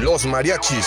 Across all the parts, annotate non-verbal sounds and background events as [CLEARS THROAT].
Los mariachis.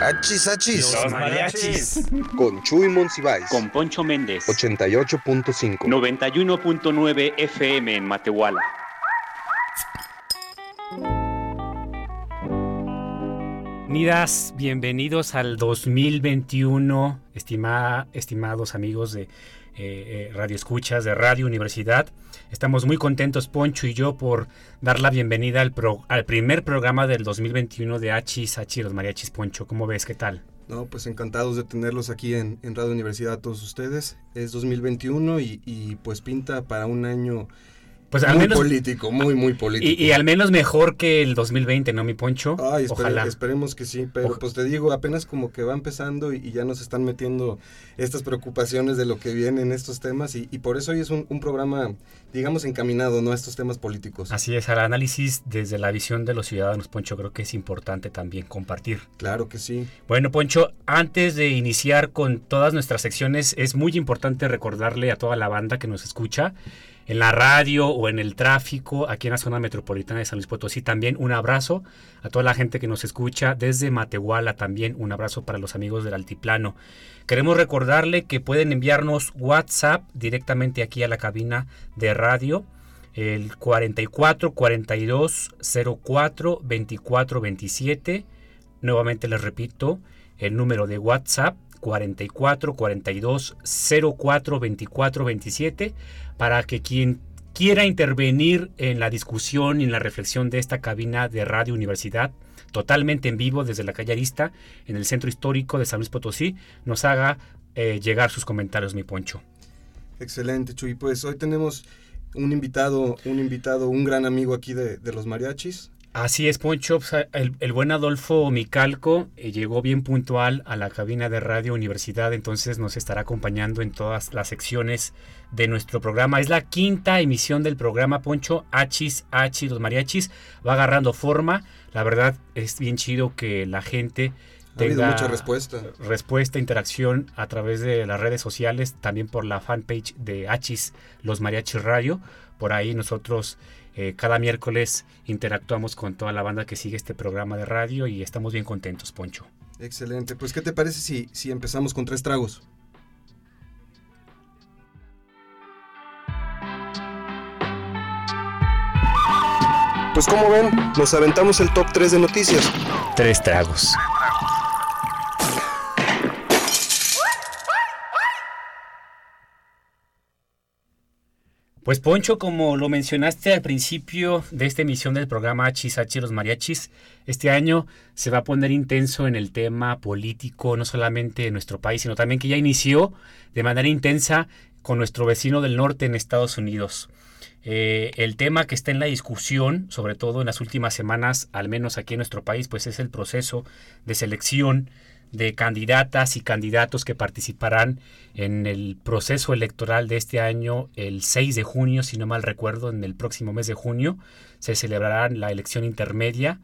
Achis, achis. Los mariachis. Con Chuy Monsiváis. Con Poncho Méndez. 88.5. 91.9 FM en Matehuala. Nidas, bienvenidos al 2021, estimada, estimados amigos de eh, eh, Radio Escuchas de Radio Universidad. Estamos muy contentos, Poncho y yo, por dar la bienvenida al, primer programa del 2021 de Hachis, Hachis, los mariachis, Poncho. ¿Cómo ves? ¿Qué tal? No, pues encantados de tenerlos aquí en, Radio Universidad a todos ustedes. Es 2021 y, y pues pinta para un año Pues al muy menos... político, muy, muy político. Y, y al menos mejor que el 2020, ¿no, mi Poncho? Ay, espere- Ojalá. esperemos que sí, pero pues te digo, apenas como que va empezando y, y ya nos están metiendo estas preocupaciones de lo que viene en estos temas y, y por eso hoy es un, un programa, digamos, encaminado, ¿no? A estos temas políticos. Así es, al análisis desde la visión de los ciudadanos, Poncho, creo que es importante también compartir. Claro que sí. Bueno, Poncho, antes de iniciar con todas nuestras secciones, es muy importante recordarle a toda la banda que nos escucha en la radio o en el tráfico, aquí en la zona metropolitana de San Luis Potosí, también un abrazo a toda la gente que nos escucha desde Matehuala, también un abrazo para los amigos del Altiplano. Queremos recordarle que pueden enviarnos WhatsApp directamente aquí a la cabina de radio, el 44 42 04 24 27. Nuevamente les repito, el número de WhatsApp 44 42 04 24 27 para que quien quiera intervenir en la discusión y en la reflexión de esta cabina de Radio Universidad totalmente en vivo desde la calle Arista en el centro histórico de San Luis Potosí nos haga eh, llegar sus comentarios mi poncho. Excelente, Chuy. Pues hoy tenemos un invitado, un invitado, un gran amigo aquí de, de los mariachis. Así es, Poncho. El, el buen Adolfo Micalco eh, llegó bien puntual a la cabina de Radio Universidad, entonces nos estará acompañando en todas las secciones de nuestro programa. Es la quinta emisión del programa, Poncho. Hachis, Hachis, los mariachis. Va agarrando forma. La verdad es bien chido que la gente Ha habido tenga mucha respuesta. respuesta, interacción a través de las redes sociales, también por la fanpage de Hachis, los mariachis radio. Por ahí nosotros eh, cada miércoles interactuamos con toda la banda que sigue este programa de radio y estamos bien contentos, Poncho. Excelente. Pues, ¿qué te parece si, si empezamos con tres tragos? Pues como ven, nos aventamos el top 3 de noticias. Tres tragos. Pues Poncho, como lo mencionaste al principio de esta emisión del programa H los Mariachis, este año se va a poner intenso en el tema político, no solamente en nuestro país, sino también que ya inició de manera intensa con nuestro vecino del norte en Estados Unidos. Eh, el tema que está en la discusión, sobre todo en las últimas semanas, al menos aquí en nuestro país, pues es el proceso de selección de candidatas y candidatos que participarán en el proceso electoral de este año, el 6 de junio, si no mal recuerdo, en el próximo mes de junio, se celebrará la elección intermedia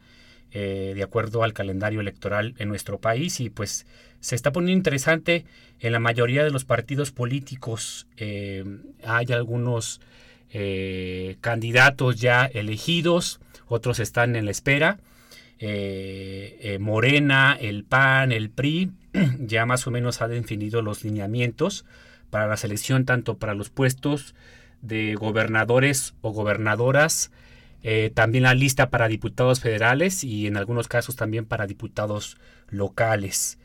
eh, de acuerdo al calendario electoral en nuestro país y pues se está poniendo interesante en la mayoría de los partidos políticos. eh, hay algunos eh, candidatos ya elegidos, otros están en la espera. Eh, eh, Morena, el PAN, el PRI, [CLEARS THROAT] ya más o menos ha definido los lineamientos para la selección tanto para los puestos de gobernadores o gobernadoras, eh, también la lista para diputados federales y en algunos casos también para diputados locales.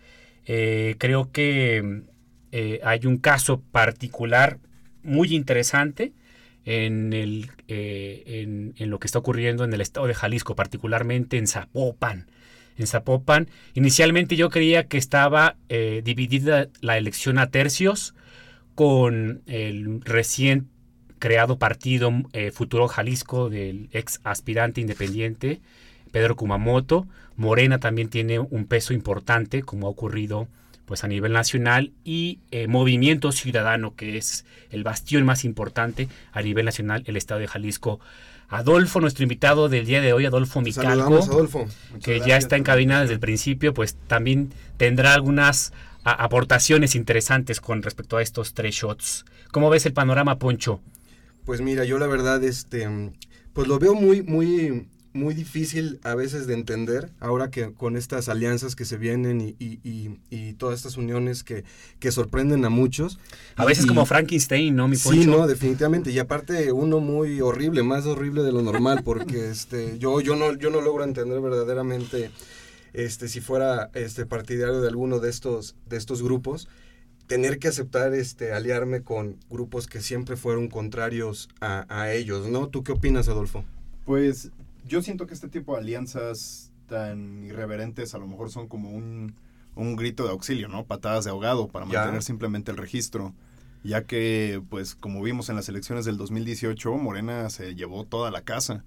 Creo que hay un caso particular muy interesante en, el, eh, en, lo que está ocurriendo en el estado de Jalisco, particularmente en Zapopan. En Zapopan, inicialmente yo creía que estaba eh, dividida la elección a tercios con el recién creado partido eh, Futuro Jalisco del ex aspirante independiente Pedro Kumamoto. Morena también tiene un peso importante, como ha ocurrido pues a nivel nacional y eh, Movimiento Ciudadano, que es el bastión más importante a nivel nacional, el Estado de Jalisco. Adolfo, nuestro invitado del día de hoy, Adolfo Micalco, Adolfo. que ya está en cabina desde el principio, pues también tendrá algunas aportaciones interesantes con respecto a estos tres shots. ¿Cómo ves el panorama, Poncho? Pues mira, yo la verdad, este, pues lo veo muy, muy, muy difícil a veces de entender, ahora que con estas alianzas que se vienen y, y, y, todas estas uniones que, que, sorprenden a muchos. A veces como Frankenstein, ¿no, mi Poncho? Sí, no, definitivamente. Y aparte uno muy horrible, más horrible de lo normal, porque [LAUGHS] este, yo, yo, no, yo no logro entender verdaderamente este, si fuera este, partidario de alguno de estos, de estos grupos tener que aceptar este aliarme con grupos que siempre fueron contrarios a, a, ellos, ¿no? ¿Tú qué opinas, Adolfo? Pues yo siento que este tipo de alianzas tan irreverentes a lo mejor son como un, un grito de auxilio, ¿no? Patadas de ahogado para mantener simplemente el registro. Ya que, pues, como vimos en las elecciones del 2018, Morena se llevó toda la casa.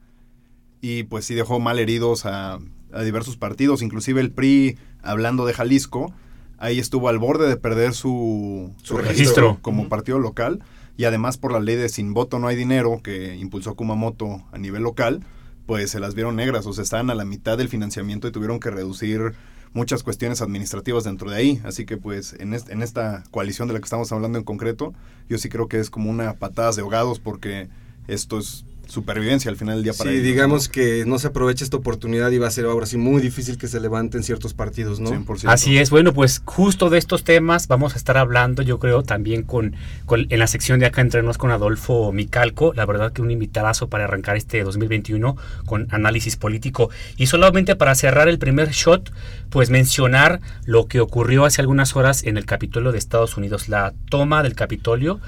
Y pues sí dejó mal heridos a, a diversos partidos, inclusive el PRI, hablando de Jalisco, ahí estuvo al borde de perder su, su, registro, como partido local. Y además por la ley de sin voto no hay dinero que impulsó Kumamoto a nivel local, pues se las vieron negras, o sea, estaban a la mitad del financiamiento y tuvieron que reducir muchas cuestiones administrativas dentro de ahí. Así que pues en, esta coalición de la que estamos hablando en concreto, yo sí creo que es como una patadas de ahogados porque esto es supervivencia al final del día para sí, digamos que no se aprovecha esta oportunidad y va a ser ahora sí muy difícil que se levanten ciertos partidos, ¿no? 100%. Así es, bueno, pues justo de estos temas vamos a estar hablando, yo creo, también con, con en la sección de acá entrenos con Adolfo Micalco, la verdad que un invitadazo para arrancar este 2021 con análisis político. Y solamente para cerrar el primer shot, pues mencionar lo que ocurrió hace algunas horas en el Capitolio de Estados Unidos, la toma del Capitolio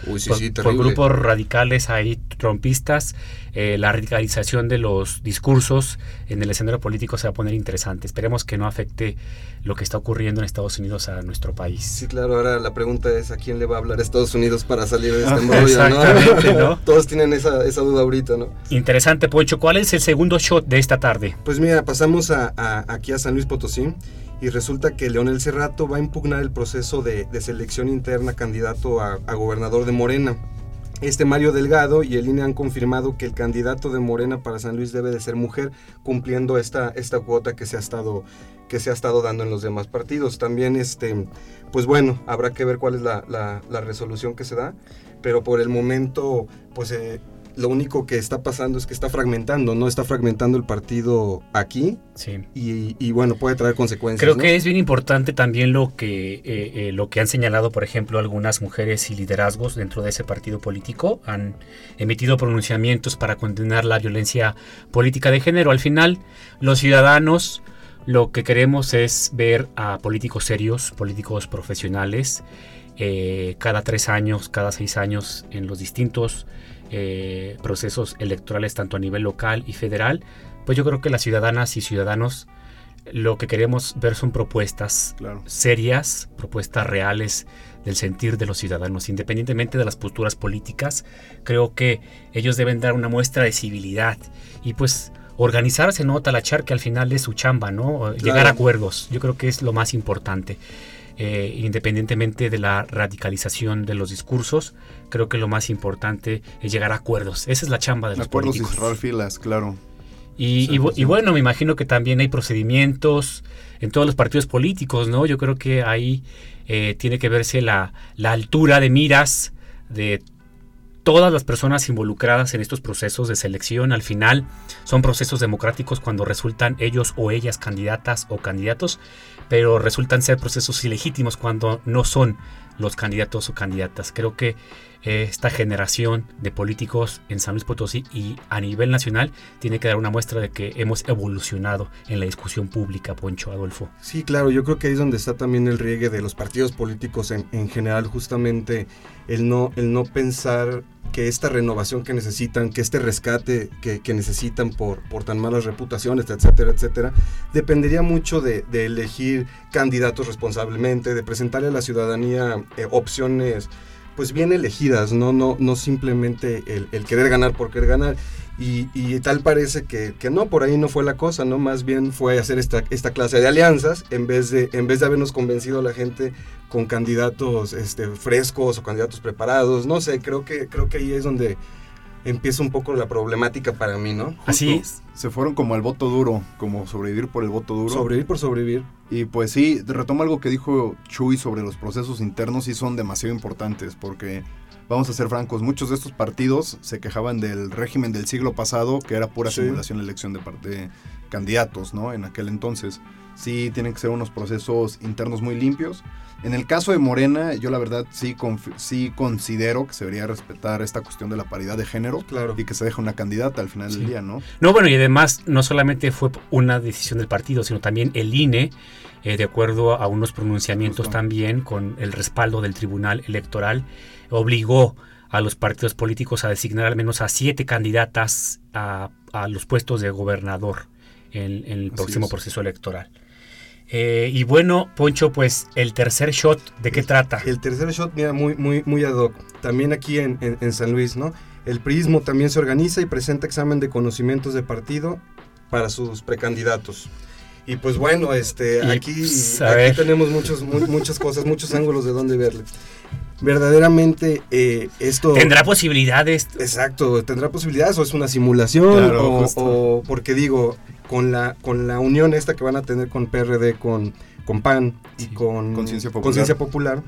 por grupos radicales ahí, trompistas. Eh, la radicalización de los discursos en el escenario político se va a poner interesante. Esperemos que no afecte lo que está ocurriendo en Estados Unidos a nuestro país. Sí, claro, ahora la pregunta es a quién le va a hablar Estados Unidos para salir de este [LAUGHS] ¿no? [LAUGHS] Todos tienen esa, esa, duda ahorita, ¿no? Interesante, Poncho. ¿Cuál es el segundo shot de esta tarde? Pues mira, pasamos a, aquí a San Luis Potosí y resulta que Leonel Cerrato va a impugnar el proceso de, selección interna candidato a, a gobernador de Morena. Este Mario Delgado y el INE han confirmado que el candidato de Morena para San Luis debe de ser mujer, cumpliendo esta, esta cuota que se ha estado que se ha estado dando en los demás partidos. También, este, pues bueno, habrá que ver cuál es la, la, resolución que se da, pero por el momento, pues eh, lo único que está pasando es que está fragmentando, ¿no? Está fragmentando el partido aquí. Sí. Y, bueno, puede traer consecuencias. Creo que es bien importante también lo que, eh, eh, lo que han señalado, por ejemplo, algunas mujeres y liderazgos dentro de ese partido político. Han emitido pronunciamientos para condenar la violencia política de género. Al final, los ciudadanos lo que queremos es ver a políticos serios, políticos profesionales, eh, cada tres años, cada seis años en los distintos eh, procesos electorales tanto a nivel local y federal, pues yo creo que las ciudadanas y ciudadanos lo que queremos ver son propuestas serias, propuestas reales del sentir de los ciudadanos, independientemente de las posturas políticas, creo que ellos deben dar una muestra de civilidad y pues organizarse, ¿no? Talachar que al final es su chamba, ¿no? Llegar a acuerdos, yo creo que es lo más importante. Eh, independientemente de la radicalización de los discursos, creo que lo más importante es llegar a acuerdos. Esa es la chamba de los acuerdos y cerrar filas, claro. Y, bueno, me imagino que también hay procedimientos en todos los partidos políticos, ¿no? Yo creo que ahí eh, tiene que verse la, la altura de miras de todas las personas involucradas en estos procesos de selección al final son procesos democráticos cuando resultan ellos o ellas candidatas o candidatos, pero resultan ser procesos ilegítimos cuando no son los candidatos o candidatas. Creo que eh, esta generación de políticos en San Luis Potosí y a nivel nacional tiene que dar una muestra de que hemos evolucionado en la discusión pública, Poncho Adolfo. Sí, claro, yo creo que ahí es donde está también el riegue de los partidos políticos en, en general, justamente el no, el no pensar que esta renovación que necesitan, que este rescate que, que, necesitan por, por tan malas reputaciones, etcétera, etcétera, dependería mucho de, elegir candidatos responsablemente, de presentarle a la ciudadanía eh, opciones pues bien elegidas, no, no, no simplemente el, querer ganar por querer ganar. Y, tal parece que, no, por ahí no fue la cosa, ¿no? Más bien fue hacer esta, esta clase de alianzas en vez de, en vez de habernos convencido a la gente con candidatos este, frescos o candidatos preparados. No sé, creo que, creo que ahí es donde empieza un poco la problemática para mí, ¿no? Así es. Se fueron como al voto duro, como sobrevivir por el voto duro. Sobrevivir por sobrevivir. Y pues sí, retomo algo que dijo Chuy sobre los procesos internos y son demasiado importantes porque, vamos a ser francos, muchos de estos partidos se quejaban del régimen del siglo pasado, que era pura simulación de elección de, de candidatos, ¿no? En aquel entonces. Sí, tienen que ser unos procesos internos muy limpios en el caso de Morena, yo la verdad sí, sí considero que se debería respetar esta cuestión de la paridad de género claro. y que se deje una candidata al final del día, ¿no? No, bueno, y además no solamente fue una decisión del partido, sino también el INE, eh, de acuerdo a unos pronunciamientos también con el respaldo del Tribunal Electoral, obligó a los partidos políticos a designar al menos a siete candidatas a, los puestos de gobernador en, el próximo proceso electoral. Eh, y bueno, Poncho, pues el tercer shot, ¿de qué trata? El tercer shot, mira, muy, muy, muy ad hoc. También aquí en, San Luis, ¿no? El prismo también se organiza y presenta examen de conocimientos de partido para sus precandidatos. Y pues bueno, este, aquí, pues, aquí tenemos muchos, muchas cosas, muchos ángulos de dónde verle. Verdaderamente eh, esto... ¿Tendrá posibilidades? Exacto, ¿tendrá posibilidades o es una simulación? o, porque digo, con la, con la unión esta que van a tener con PRD, con, con PAN y con Conciencia Popular.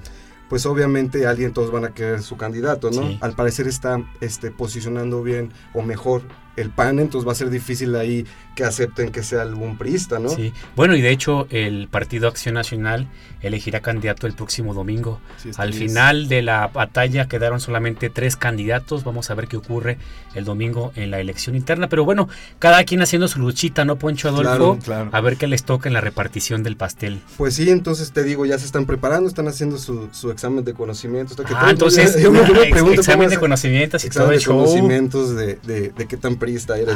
pues obviamente alguien todos van a querer su candidato, ¿no? Al parecer está este, posicionando bien o mejor el PAN, entonces va a ser difícil ahí que acepten que sea algún priista, ¿no? Sí, bueno, y de hecho el Partido Acción Nacional elegirá candidato el próximo domingo. Al final de la batalla quedaron solamente tres candidatos, vamos a ver qué ocurre el domingo en la elección interna, pero bueno, cada quien haciendo su luchita, ¿no, Poncho Adolfo? A ver qué les toca en la repartición del pastel. Pues sí, entonces te digo, ya se están preparando, están haciendo su, examen de conocimientos. ah, entonces, [LAUGHS] examen de conocimientos y todo show. conocimientos de, de, de qué tan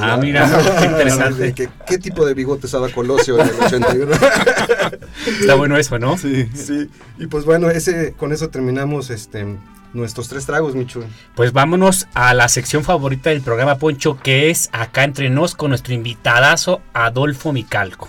Ah, mira, [LAUGHS] qué interesante. ¿Qué, tipo de bigote estaba Colosio en el 81? [LAUGHS] Está bueno eso, ¿no? Sí. sí. Y pues bueno, ese, con eso terminamos este nuestros tres tragos, Michu. Pues vámonos a la sección favorita del programa Poncho, que es acá entre nos con nuestro invitadazo Adolfo Micalco.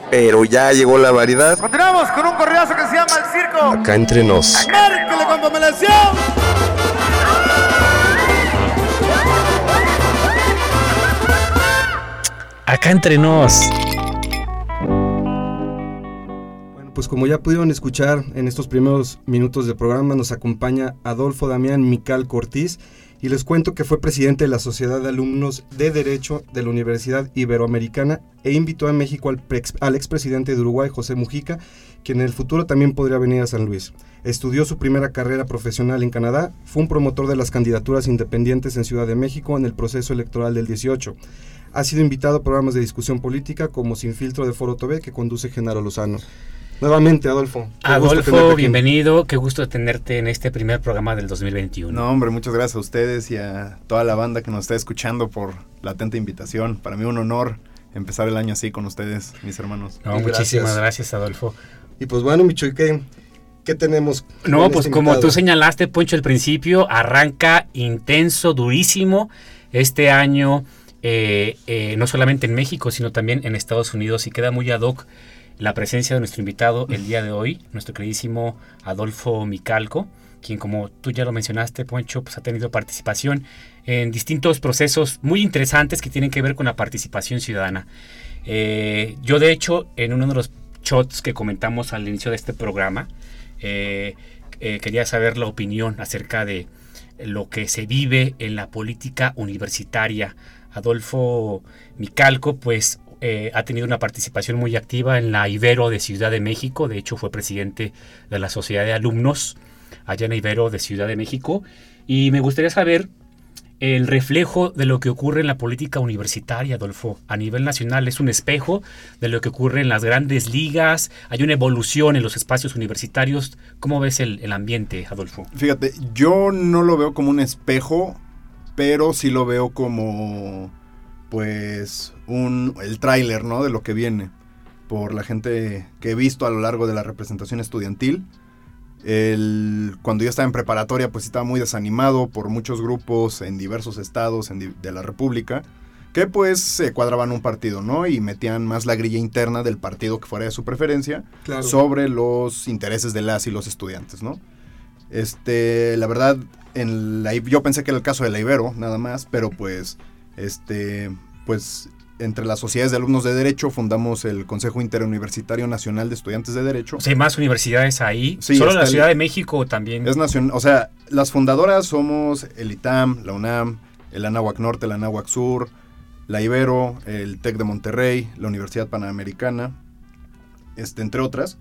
pero ya llegó la variedad. Continuamos con un correazo que se llama El Circo. Acá entre nos. ¡Márquele con pomelación! Acá entre nos. Bueno, pues como ya pudieron escuchar en estos primeros minutos de programa, nos acompaña Adolfo Damián Mical Cortiz y les cuento que fue presidente de la Sociedad de Alumnos de Derecho de la Universidad Iberoamericana e invitó a México al, al expresidente de Uruguay, José Mujica, quien en el futuro también podría venir a San Luis. Estudió su primera carrera profesional en Canadá, fue un promotor de las candidaturas independientes en Ciudad de México en el proceso electoral del 18. Ha sido invitado a programas de discusión política como Sin Filtro de Foro TV que conduce Genaro Lozano. Nuevamente, Adolfo. Adolfo, bienvenido. Qué gusto tenerte en este primer programa del 2021. No, hombre, muchas gracias a ustedes y a toda la banda que nos está escuchando por la atenta invitación. Para mí un honor empezar el año así con ustedes, mis hermanos. No, muchísimas gracias. Adolfo. Y pues bueno, Micho, ¿qué, qué tenemos? No, pues como tú señalaste, Poncho, al principio, arranca intenso, durísimo este año, eh, eh, no solamente en México, sino también en Estados Unidos y queda muy ad hoc la presencia de nuestro invitado el día de hoy, nuestro queridísimo Adolfo Micalco, quien como tú ya lo mencionaste, Poncho, pues ha tenido participación en distintos procesos muy interesantes que tienen que ver con la participación ciudadana. Eh, yo de hecho, en uno de los shots que comentamos al inicio de este programa, eh, eh, quería saber la opinión acerca de lo que se vive en la política universitaria. Adolfo Micalco, pues eh, ha tenido una participación muy activa en la Ibero de Ciudad de México, de hecho fue presidente de la Sociedad de Alumnos allá en Ibero de Ciudad de México. Y me gustaría saber el reflejo de lo que ocurre en la política universitaria, Adolfo, a nivel nacional. Es un espejo de lo que ocurre en las grandes ligas. Hay una evolución en los espacios universitarios. ¿Cómo ves el, el ambiente, Adolfo? Fíjate, yo no lo veo como un espejo, pero sí lo veo como, pues, un, el tráiler, ¿no? De lo que viene por la gente que he visto a lo largo de la representación estudiantil el, cuando yo estaba en preparatoria, pues estaba muy desanimado por muchos grupos en diversos estados de la República, que pues se cuadraban un partido, ¿no? Y metían más la grilla interna del partido que fuera de su preferencia sobre los intereses de las y los estudiantes, ¿no? Este, la verdad, en la, yo pensé que era el caso de la Ibero, nada más, pero pues, este, pues entre las sociedades de alumnos de Derecho fundamos el Consejo Interuniversitario Nacional de Estudiantes de Derecho. O sea, ¿Hay más universidades ahí? ¿Solo la Ciudad de México también? Es nacional, o sea, las fundadoras somos el ITAM, la UNAM, el Anáhuac Norte, el Anáhuac Sur, la Ibero, el TEC de Monterrey, la Universidad Panamericana, este, entre otras.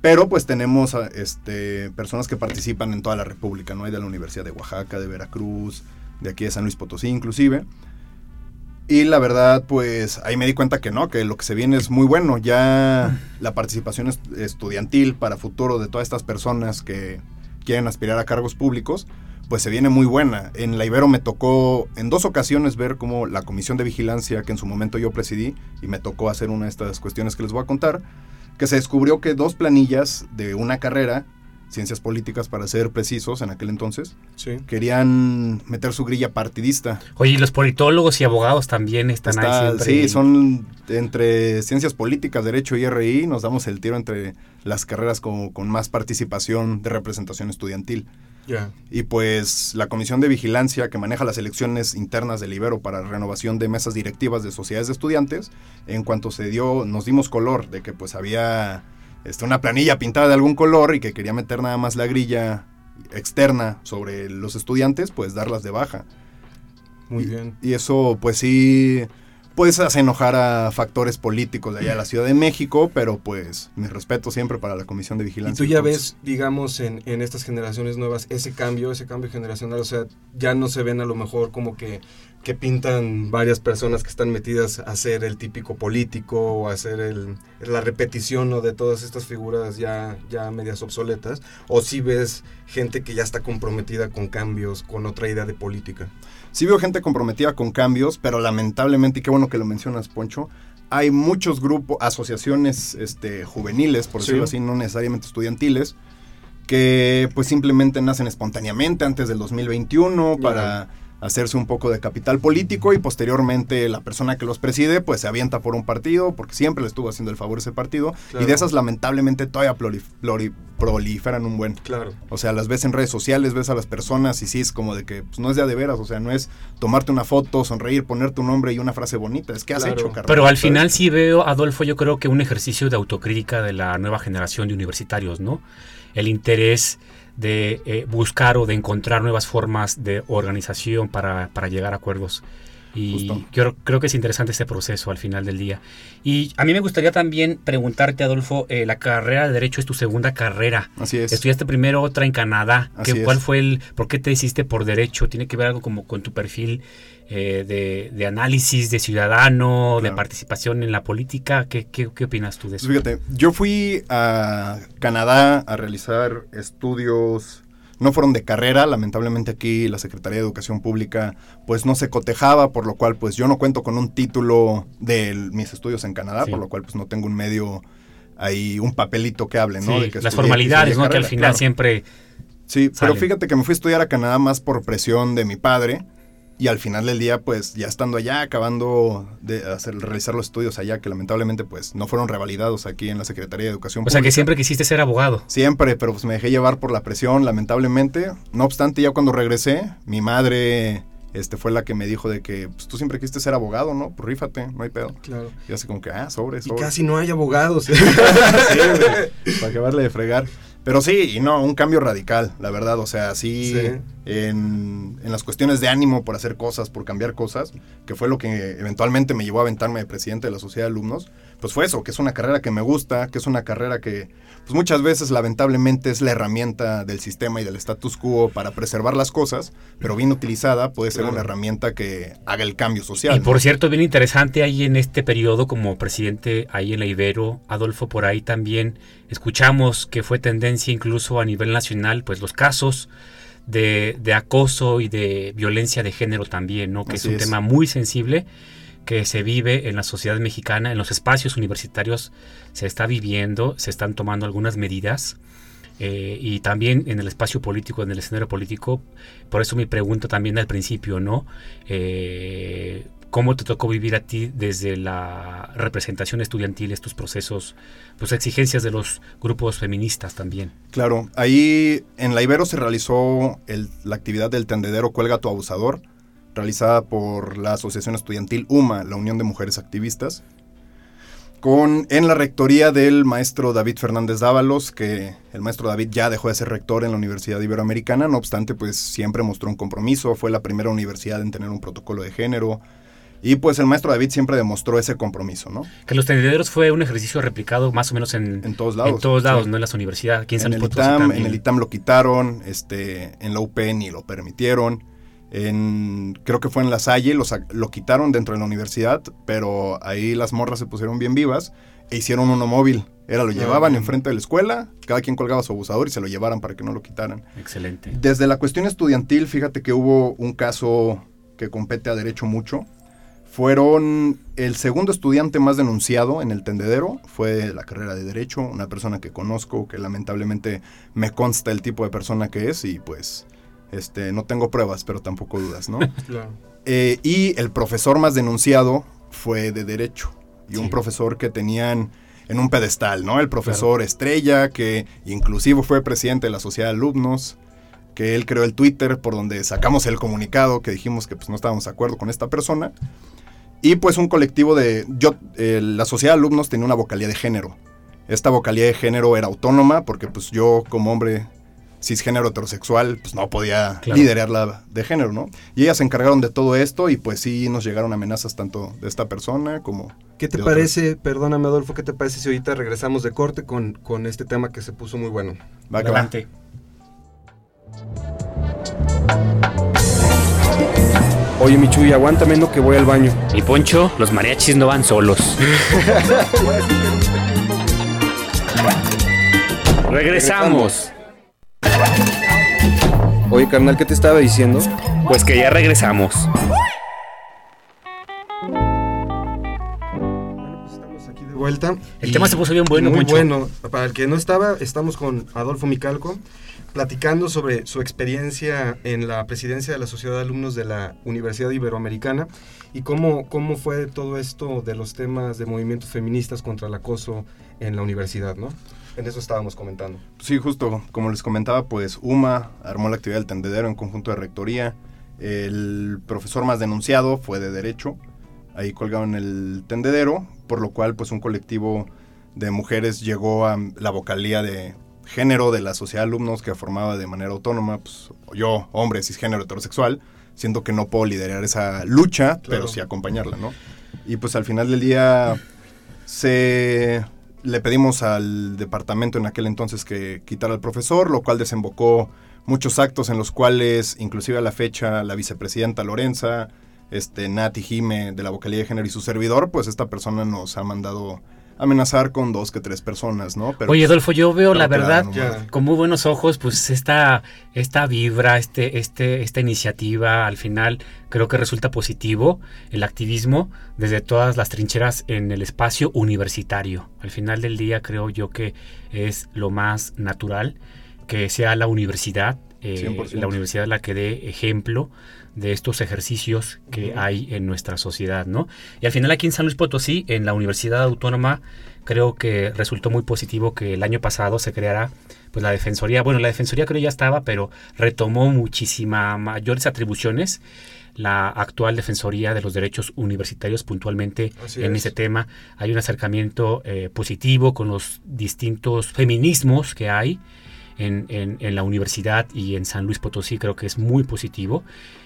Pero pues tenemos este, personas que participan en toda la República, ¿no? Hay de la Universidad de Oaxaca, de Veracruz, de aquí de San Luis Potosí inclusive. Y la verdad, pues ahí me di cuenta que no, que lo que se viene es muy bueno. Ya la participación estudiantil para futuro de todas estas personas que quieren aspirar a cargos públicos, pues se viene muy buena. En la Ibero me tocó en dos ocasiones ver cómo la comisión de vigilancia que en su momento yo presidí, y me tocó hacer una de estas cuestiones que les voy a contar, que se descubrió que dos planillas de una carrera ciencias políticas para ser precisos en aquel entonces, querían meter su grilla partidista. Oye, y los politólogos y abogados también están ahí siempre. Sí, son entre ciencias políticas, derecho y RI, nos damos el tiro entre las carreras con, con más participación de representación estudiantil. Y pues la comisión de vigilancia que maneja las elecciones internas del Ibero para renovación de mesas directivas de sociedades de estudiantes, en cuanto se dio, nos dimos color de que pues había este, una planilla pintada de algún color y que quería meter nada más la grilla externa sobre los estudiantes, pues darlas de baja. Muy bien. Y eso, pues sí, puedes hacer enojar a factores políticos de allá de la Ciudad de México, pero pues mi respeto siempre para la Comisión de Vigilancia. Y tú ya ves, digamos, en, en estas generaciones nuevas, ese cambio, ese cambio generacional, o sea, ya no se ven a lo mejor como que que pintan varias personas que están metidas a ser el típico político o a ser el, la repetición ¿no? de todas estas figuras ya, ya medias obsoletas, o si ves gente que ya está comprometida con cambios, con otra idea de política. Sí veo gente comprometida con cambios, pero lamentablemente, y qué bueno que lo mencionas, Poncho, hay muchos grupos, asociaciones este, juveniles, por decirlo así, no necesariamente estudiantiles, que pues simplemente nacen espontáneamente antes del 2021 para hacerse un poco de capital político y posteriormente la persona que los preside pues se avienta por un partido porque siempre le estuvo haciendo el favor ese partido y de esas lamentablemente todavía proliferan un buen. Claro. O sea, las ves en redes sociales, ves a las personas y sí es como de que pues, no es de a de veras, o sea, no es tomarte una foto, sonreír, poner tu nombre y una frase bonita, es que has hecho, carrera. Pero al final sí veo, Adolfo, yo creo que un ejercicio de autocrítica de la nueva generación de universitarios, ¿no? El interés de eh, buscar o de encontrar nuevas formas de organización para, llegar a acuerdos. Y yo creo que es interesante este proceso al final del día. Y a mí me gustaría también preguntarte, Adolfo, eh, la carrera de Derecho es tu segunda carrera. Así es. Estudiaste primero otra en Canadá. ¿Cuál fue el, por qué te hiciste por Derecho? ¿Tiene que ver algo como con tu perfil eh, de, análisis de ciudadano, de participación en la política. ¿Qué, qué, opinas tú de eso? Fíjate, yo fui a Canadá a realizar estudios no fueron de carrera, lamentablemente aquí la Secretaría de Educación Pública pues no se cotejaba, por lo cual pues yo no cuento con un título de mis estudios en Canadá, por lo cual pues no tengo un medio ahí, un papelito que hable, ¿no? de que las formalidades, ¿no? que al final siempre... Sí, pero fíjate que me fui a estudiar a Canadá más por presión de mi padre, y al final del día, pues ya estando allá, acabando de hacer, realizar los estudios allá, que lamentablemente pues no fueron revalidados aquí en la Secretaría de Educación. O sea que siempre quisiste ser abogado. Siempre, pero pues me dejé llevar por la presión, lamentablemente. No obstante, ya cuando regresé, mi madre este, fue la que me dijo de que pues, tú siempre quisiste ser abogado, ¿no? Pues rífate, no hay pedo. Claro. Y así como que, ah, sobre, sobre. Y casi no hay abogados. [LAUGHS] sí, para acabarle de fregar. Pero sí, y no, un cambio radical, la verdad. O sea, sí, en, en, las cuestiones de ánimo por hacer cosas, por cambiar cosas, que fue lo que eventualmente me llevó a aventarme de presidente de la sociedad de alumnos, pues fue eso, que es una carrera que me gusta, que es una carrera que pues muchas veces lamentablemente es la herramienta del sistema y del status quo para preservar las cosas, pero bien utilizada puede ser una herramienta que haga el cambio social. Y por cierto, bien interesante ahí en este periodo como presidente ahí en la Ibero, Adolfo, por ahí también escuchamos que fue tendencia incluso a nivel nacional, pues los casos de, acoso y de violencia de género también, ¿no? Que es un tema muy sensible que se vive en la sociedad mexicana, en los espacios universitarios se está viviendo, se están tomando algunas medidas. Eh, y también en el espacio político, en el escenario político, por eso mi pregunta también al principio, ¿no? Eh, ¿Cómo te tocó vivir a ti desde la representación estudiantil estos procesos, pues exigencias de los grupos feministas también? Claro, ahí en la Ibero se realizó la actividad del tendedero Cuelga tu abusador, realizada por la Asociación Estudiantil UMA, la Unión de Mujeres Activistas, con, en la rectoría del maestro David Fernández Dávalos, que el maestro David ya dejó de ser rector en la Universidad Iberoamericana, no obstante, pues siempre mostró un compromiso, fue la primera universidad en tener un protocolo de género, y pues el maestro David siempre demostró ese compromiso, ¿no? Que los tendederos fue un ejercicio replicado más o menos en, en todos lados. En todos lados, no en las universidades. Aquí en, el ITAM, en el ITAM lo quitaron, este, en la UP ni lo permitieron. En, creo que fue en La Salle, lo, lo quitaron dentro de la universidad, pero ahí las morras se pusieron bien vivas e hicieron uno móvil. Era, lo ah, llevaban enfrente de la escuela, cada quien colgaba su abusador y se lo llevaran para que no lo quitaran. Excelente. Desde la cuestión estudiantil, fíjate que hubo un caso que compete a derecho mucho, fueron el segundo estudiante más denunciado en el tendedero, fue la carrera de Derecho, una persona que conozco, que lamentablemente me consta el tipo de persona que es y pues este, no tengo pruebas, pero tampoco dudas, ¿no? [LAUGHS] Eh, y el profesor más denunciado fue de Derecho y un profesor que tenían en un pedestal, ¿no? El profesor Estrella, que inclusive fue presidente de la Sociedad de Alumnos, que él creó el Twitter por donde sacamos el comunicado que dijimos que pues, no estábamos de acuerdo con esta persona. Y pues un colectivo de... Yo, eh, la sociedad de alumnos tenía una vocalía de género. Esta vocalía de género era autónoma porque pues yo como hombre cisgénero heterosexual pues no podía liderarla de género, ¿no? Y ellas se encargaron de todo esto y pues sí nos llegaron amenazas tanto de esta persona como... ¿Qué te parece, perdóname Adolfo, qué te parece si ahorita regresamos de corte con, con este tema que se puso muy bueno? Va, Adelante. Oye, Michuy, aguántame no que voy al baño. Y Poncho, los mariachis no van solos. [LAUGHS] Regresamos. Oye, carnal, ¿qué te estaba diciendo? Pues que ya regresamos. Estamos aquí de vuelta. El tema se puso bien bueno, Muy bueno. Para el que no estaba, estamos con Adolfo Micalco platicando sobre su experiencia en la presidencia de la Sociedad de Alumnos de la Universidad Iberoamericana y cómo, cómo fue todo esto de los temas de movimientos feministas contra el acoso en la universidad, ¿no? En eso estábamos comentando. Sí, justo, como les comentaba, pues UMA armó la actividad del tendedero en conjunto de rectoría. El profesor más denunciado fue de Derecho, ahí colgaron el tendedero, por lo cual pues un colectivo de mujeres llegó a la vocalía de género de la sociedad de alumnos que formaba de manera autónoma, pues yo, hombre, cisgénero heterosexual, siento que no puedo liderar esa lucha, pero sí acompañarla, ¿no? Y pues al final del día se le pedimos al departamento en aquel entonces que quitara al profesor, lo cual desembocó muchos actos en los cuales, inclusive a la fecha, la vicepresidenta Lorenza, este, Nati Jime de la vocalía de género y su servidor, pues esta persona nos ha mandado amenazar con dos que tres personas, ¿no? Pero, Oye, Adolfo, yo veo la verdad con muy buenos ojos, pues esta, esta vibra, este, este, esta iniciativa, al final creo que resulta positivo el activismo desde todas las trincheras en el espacio universitario. Al final del día creo yo que es lo más natural que sea la universidad, eh, la universidad la que dé ejemplo de estos ejercicios que hay en nuestra sociedad, ¿no? Y al final aquí en San Luis Potosí, en la Universidad Autónoma, creo que resultó muy positivo que el año pasado se creara pues la defensoría, bueno, la defensoría creo ya estaba, pero retomó muchísimas mayores atribuciones. La actual Defensoría de los Derechos Universitarios puntualmente en ese tema. Hay un acercamiento eh, positivo con los distintos feminismos que hay en, en, la universidad y en San Luis Potosí creo que es muy positivo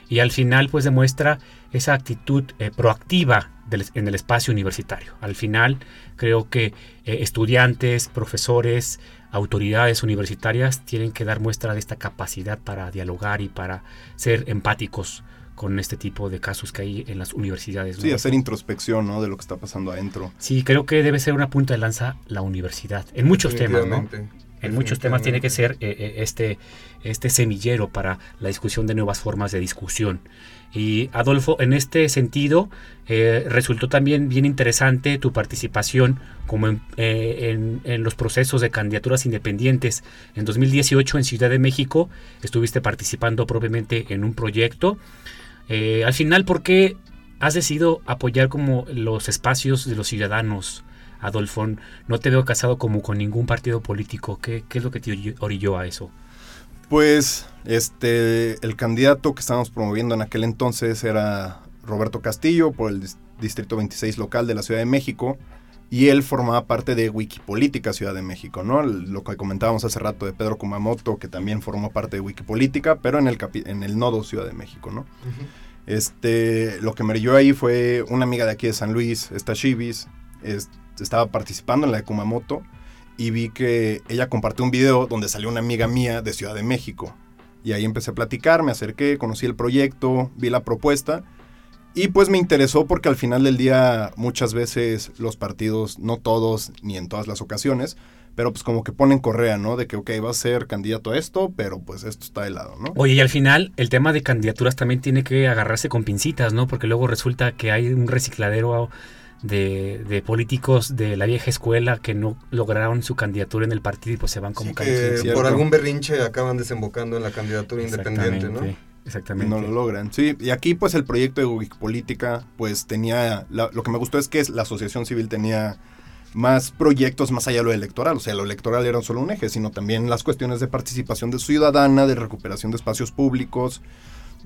y al final pues demuestra esa actitud eh, proactiva en el espacio universitario. Al final creo que eh, estudiantes, profesores, autoridades universitarias tienen que dar muestra de esta capacidad para dialogar y para ser empáticos con este tipo de casos que hay en las universidades. Sí, hacer introspección ¿no? de lo que está pasando adentro. Sí, creo que debe ser una punta de lanza la universidad, en muchos temas, ¿no? En muchos temas tiene que ser eh, eh, este, este semillero para la discusión de nuevas formas de discusión. Y Adolfo, en este sentido, eh, resultó también bien interesante tu participación como en, en, los procesos de candidaturas independientes. En 2018 en Ciudad de México estuviste participando propiamente en un proyecto. al final, ¿por qué has decidido apoyar como los espacios de los ciudadanos? Adolfo, no te veo casado como con ningún partido político. ¿Qué, es lo que te orilló a eso? Pues este el candidato que estábamos promoviendo en aquel entonces era Roberto Castillo por el distrito 26 local de la Ciudad de México y él formaba parte de Wikipolítica Ciudad de México, ¿no? Lo que comentábamos hace rato de Pedro Kumamoto que también formó parte de Wikipolítica, pero en el en el nodo Ciudad de México, ¿no? Este, lo que me orilló ahí fue una amiga de aquí de San Luis, esta Chivis, estaba participando en la de Kumamoto y vi que ella compartió un video donde salió una amiga mía de Ciudad de México. Y ahí empecé a platicar, me acerqué, conocí el proyecto, vi la propuesta y pues me interesó porque al final del día muchas veces los partidos, no todos ni en todas las ocasiones, pero pues como que ponen correa, ¿no? De que, ok, va a ser candidato a esto, pero pues esto está de lado, ¿no? Oye, y al final el tema de candidaturas también tiene que agarrarse con pincitas, ¿no? Porque luego resulta que hay un recicladero de, políticos de la vieja escuela que no lograron su candidatura en el partido y pues se van como sí, por algún berrinche acaban desembocando en la candidatura independiente, ¿no? Exactamente. no lo logran. Sí, y aquí pues el proyecto de Política pues tenía, lo que me gustó es que la asociación civil tenía más proyectos más allá de lo electoral, o sea, lo electoral era solo un eje, sino también las cuestiones de participación de ciudadana, de recuperación de espacios públicos,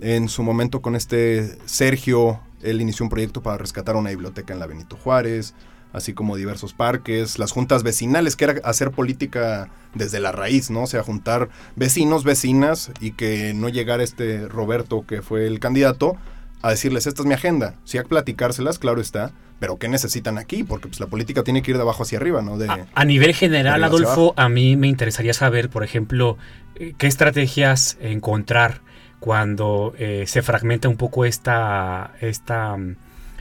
en su momento con este Sergio, él inició un proyecto para rescatar una biblioteca en la Benito Juárez, así como diversos parques, las juntas vecinales, que era hacer política desde la raíz, ¿no? O sea, juntar vecinos, vecinas y que no llegara este Roberto, que fue el candidato, a decirles, esta es mi agenda. Sí, a platicárselas, claro está, pero ¿qué necesitan aquí? Porque pues, la política tiene que ir de abajo hacia arriba, ¿no? De, a, nivel general, Adolfo, a mí me interesaría saber, por ejemplo, eh, qué estrategias encontrar cuando eh, se fragmenta un poco esta, esta mm,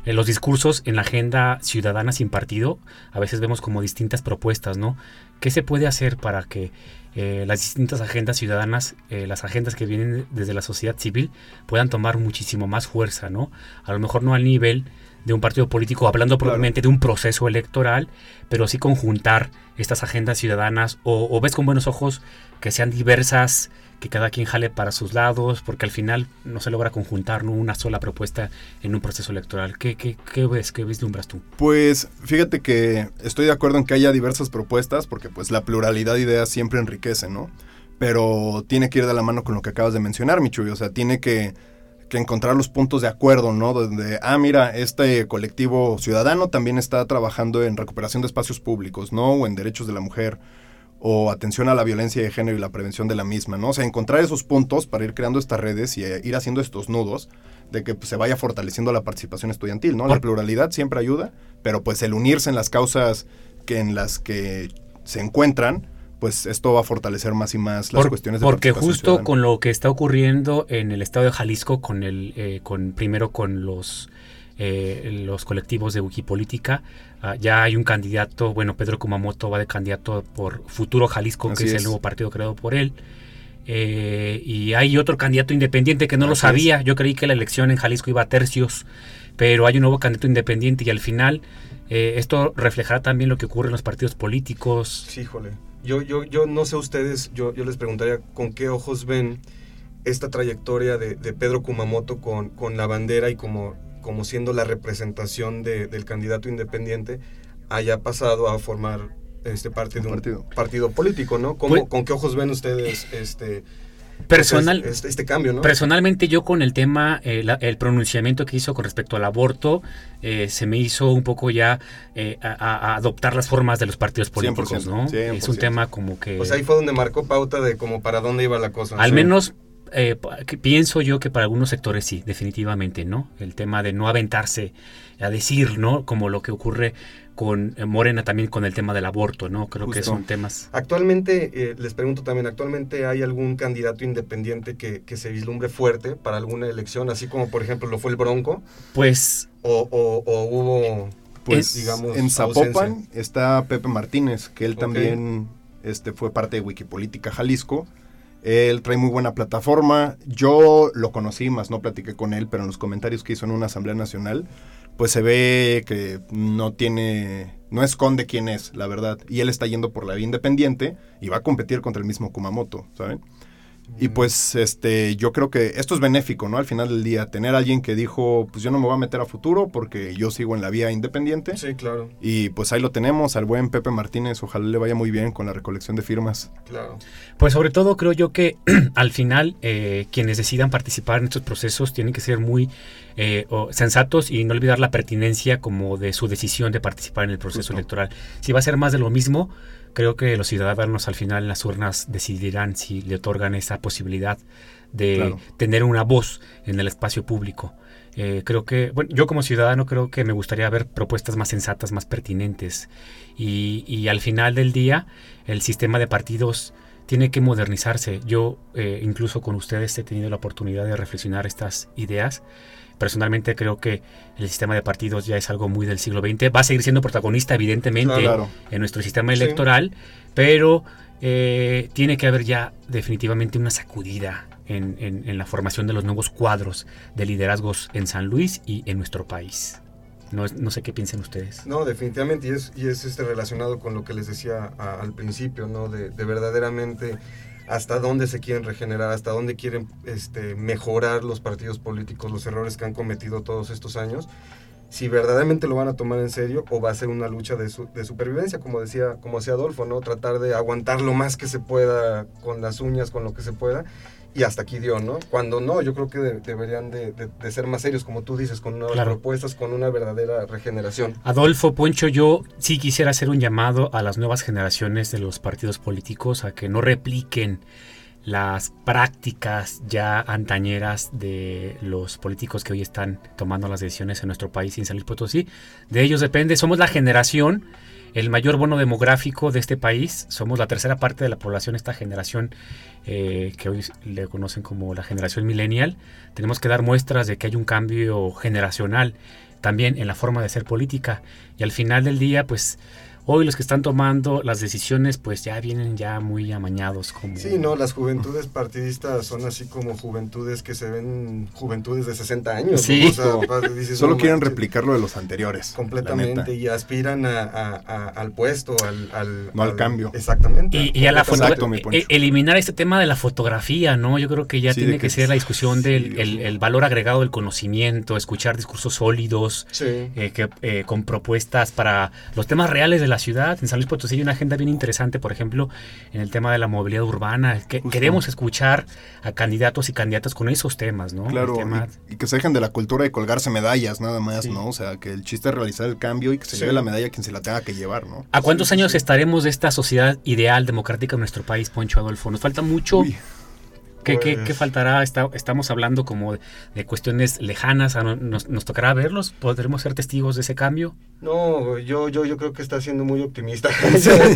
los discursos en la agenda ciudadana sin partido, a veces vemos como distintas propuestas, ¿no? ¿Qué se puede hacer para que eh, las distintas agendas ciudadanas, eh, las agendas que vienen desde la sociedad civil, puedan tomar muchísimo más fuerza, ¿no? A lo mejor no al nivel de un partido político, hablando probablemente de un proceso electoral, pero sí conjuntar estas agendas ciudadanas o, o ves con buenos ojos que sean diversas que cada quien jale para sus lados, porque al final no se logra conjuntar una sola propuesta en un proceso electoral. ¿Qué, qué, qué ves, qué vislumbras tú? Pues fíjate que estoy de acuerdo en que haya diversas propuestas, porque pues la pluralidad de ideas siempre enriquece, ¿no? Pero tiene que ir de la mano con lo que acabas de mencionar, Michuy, o sea, tiene que que encontrar los puntos de acuerdo, ¿no? Donde, ah, mira, este colectivo ciudadano también está trabajando en recuperación de espacios públicos, ¿no? O en derechos de la mujer, o atención a la violencia de género y la prevención de la misma, ¿no? O sea, encontrar esos puntos para ir creando estas redes y eh, ir haciendo estos nudos de que pues, se vaya fortaleciendo la participación estudiantil, ¿no? La pluralidad siempre ayuda, pero pues el unirse en las causas que en las que se encuentran, pues esto va a fortalecer más y más las cuestiones de Porque justo con lo que está ocurriendo en el estado de Jalisco, con el, eh, con primero con los eh, los colectivos de Wikipolítica. Ah, ya hay un candidato, bueno, Pedro Kumamoto va de candidato por Futuro Jalisco, que es, el nuevo partido creado por él. Eh, y hay otro candidato independiente que no lo sabía. Yo creí que la elección en Jalisco iba a tercios, pero hay un nuevo candidato independiente y al final eh, esto reflejará también lo que ocurre en los partidos políticos. Sí, híjole. Yo, yo, yo no sé ustedes, yo, yo les preguntaría con qué ojos ven esta trayectoria de, de Pedro Kumamoto con, con la bandera y como como siendo la representación del candidato independiente, haya pasado a formar este parte de un partido, político, ¿no? ¿Cómo, pues ¿Con qué ojos ven ustedes este, Personal, este, este, cambio, ¿no? Personalmente yo con el tema, eh, el pronunciamiento que hizo con respecto al aborto, eh, se me hizo un poco ya eh, a, adoptar las formas de los partidos políticos, ¿no? Es un tema como que... Pues ahí fue donde marcó pauta de como para dónde iba la cosa. Al menos pienso yo que para algunos sectores sí, definitivamente, ¿no? El tema de no aventarse a decir, ¿no? Como lo que ocurre con eh, Morena también con el tema del aborto, ¿no? Creo que son temas. Actualmente, eh, les pregunto también, ¿actualmente hay algún candidato independiente que, se vislumbre fuerte para alguna elección, así como por ejemplo lo fue el Bronco? Pues... O, hubo... Pues digamos, en Zapopan está Pepe Martínez, que él también este, fue parte de Wikipolítica Jalisco. Él trae muy buena plataforma. Yo lo conocí, más no platiqué con él, pero en los comentarios que hizo en una asamblea nacional, pues se ve que no tiene, no esconde quién es, la verdad. Y él está yendo por la vía independiente y va a competir contra el mismo Kumamoto, ¿saben? Y pues este, yo creo que esto es benéfico, ¿no? Al final del día, tener a alguien que dijo, pues yo no me voy a meter a futuro porque yo sigo en la vía independiente. Sí, claro. Y pues ahí lo tenemos, al buen Pepe Martínez, ojalá le vaya muy bien con la recolección de firmas. Claro. Pues sobre todo creo yo que [CLEARS THROAT] al final eh, quienes decidan participar en estos procesos tienen que ser muy eh, sensatos y no olvidar la pertinencia como de su decisión de participar en el proceso electoral. Si va a ser más de lo mismo, creo que los ciudadanos al final en las urnas decidirán si le otorgan esa posibilidad de tener una voz en el espacio público. Eh, creo que, bueno, yo como ciudadano creo que me gustaría ver propuestas más sensatas, más pertinentes. Y, al final del día, el sistema de partidos tiene que modernizarse. Yo, eh, incluso con ustedes, he tenido la oportunidad de reflexionar estas ideas Personalmente creo que el sistema de partidos ya es algo muy del siglo XX. Va a seguir siendo protagonista, evidentemente, en nuestro sistema electoral, pero eh, tiene que haber ya definitivamente una sacudida en, la formación de los nuevos cuadros de liderazgos en San Luis y en nuestro país. No, no, sé qué piensen ustedes. No, definitivamente, y es, y es este relacionado con lo que les decía al principio, ¿no? De, de verdaderamente hasta dónde se quieren regenerar, hasta dónde quieren este, mejorar los partidos políticos, los errores que han cometido todos estos años, si verdaderamente lo van a tomar en serio o va a ser una lucha de, de supervivencia, como decía, como decía Adolfo, ¿no? Tratar de aguantar lo más que se pueda con las uñas, con lo que se pueda y hasta aquí dio, ¿no? Cuando no, yo creo que deberían de, ser más serios, como tú dices, con nuevas propuestas, con una verdadera regeneración. Adolfo Poncho, yo sí quisiera hacer un llamado a las nuevas generaciones de los partidos políticos a que no repliquen las prácticas ya antañeras de los políticos que hoy están tomando las decisiones en nuestro país sin salir Potosí. De ellos depende, somos la generación el mayor bono demográfico de este país. Somos la tercera parte de la población, esta generación eh, que hoy le conocen como la generación millennial. Tenemos que dar muestras de que hay un cambio generacional también en la forma de hacer política. Y al final del día, pues Hoy los que están tomando las decisiones pues ya vienen ya muy amañados como... Sí, no, las juventudes partidistas son así como juventudes que se ven juventudes de 60 años. Sí. Solo quieren replicar lo de los anteriores. Completamente y aspiran a, al puesto, al, no al, cambio. Exactamente. Y, a la e, eliminar este tema de la fotografía, ¿no? Yo creo que ya tiene que, ser la discusión del el, valor agregado del conocimiento, escuchar discursos sólidos, eh, que, eh, con propuestas para los temas reales de la ciudad. En San Luis Potosí hay una agenda bien interesante, por ejemplo, en el tema de la movilidad urbana. Que queremos escuchar a candidatos y candidatas con esos temas, ¿no? Claro, y, que se dejen de la cultura de colgarse medallas, nada más, ¿no? O sea, que el chiste es realizar el cambio y que se lleve la medalla quien se la tenga que llevar, ¿no? ¿A cuántos años estaremos de esta sociedad ideal democrática en nuestro país, Poncho Adolfo? Nos falta mucho. ¿Qué, qué, pues faltará? estamos hablando como de cuestiones lejanas, nos, nos, tocará verlos, podremos ser testigos de ese cambio. No, yo, yo, yo creo que está siendo muy optimista.